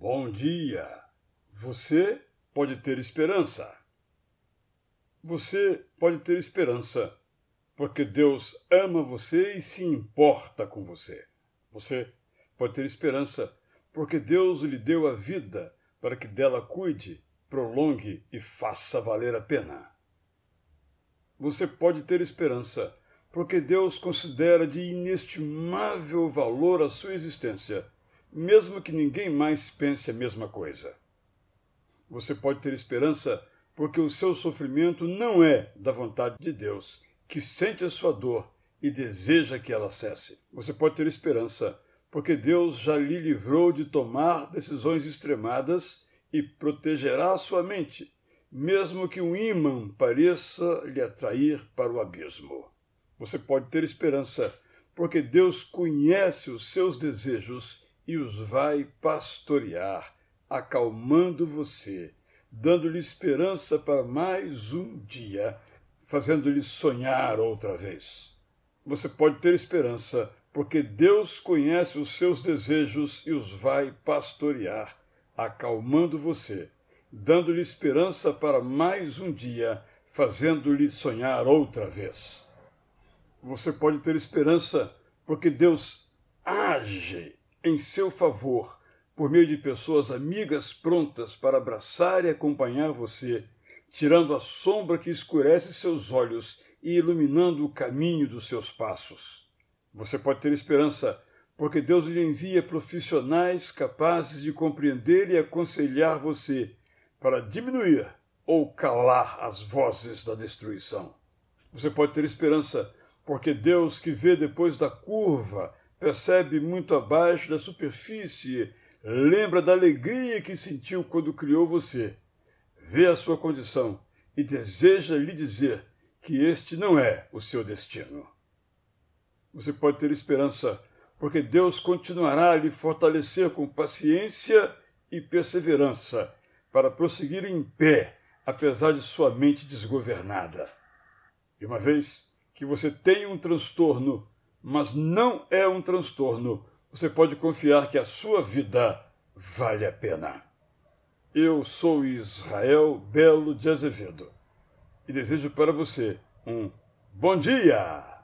Bom dia! Você pode ter esperança. Você pode ter esperança porque Deus ama você e se importa com você. Você pode ter esperança porque Deus lhe deu a vida para que dela cuide, prolongue e faça valer a pena. Você pode ter esperança porque Deus considera de inestimável valor a sua existência, mesmo que ninguém mais pense a mesma coisa. Você pode ter esperança porque o seu sofrimento não é da vontade de Deus, que sente a sua dor e deseja que ela cesse. Você pode ter esperança porque Deus já lhe livrou de tomar decisões extremadas e protegerá a sua mente, mesmo que um ímã pareça lhe atrair para o abismo. Você pode ter esperança porque Deus conhece os seus desejos e os vai pastorear, acalmando você, dando-lhe esperança para mais um dia, fazendo-lhe sonhar outra vez. Você pode ter esperança porque Deus conhece os seus desejos e os vai pastorear, acalmando você, dando-lhe esperança para mais um dia, fazendo-lhe sonhar outra vez. Você pode ter esperança porque Deus age em seu favor por meio de pessoas amigas prontas para abraçar e acompanhar você, tirando a sombra que escurece seus olhos e iluminando o caminho dos seus passos. Você pode ter esperança porque Deus lhe envia profissionais capazes de compreender e aconselhar você para diminuir ou calar as vozes da destruição. Você pode ter esperança porque Deus, que vê depois da curva, percebe muito abaixo da superfície, lembra da alegria que sentiu quando criou você, vê a sua condição e deseja lhe dizer que este não é o seu destino. Você pode ter esperança, porque Deus continuará a lhe fortalecer com paciência e perseverança para prosseguir em pé, apesar de sua mente desgovernada. E uma vez que você tem um transtorno, mas não é um transtorno, você pode confiar que a sua vida vale a pena. Eu sou Israel Belo de Azevedo e desejo para você um bom dia!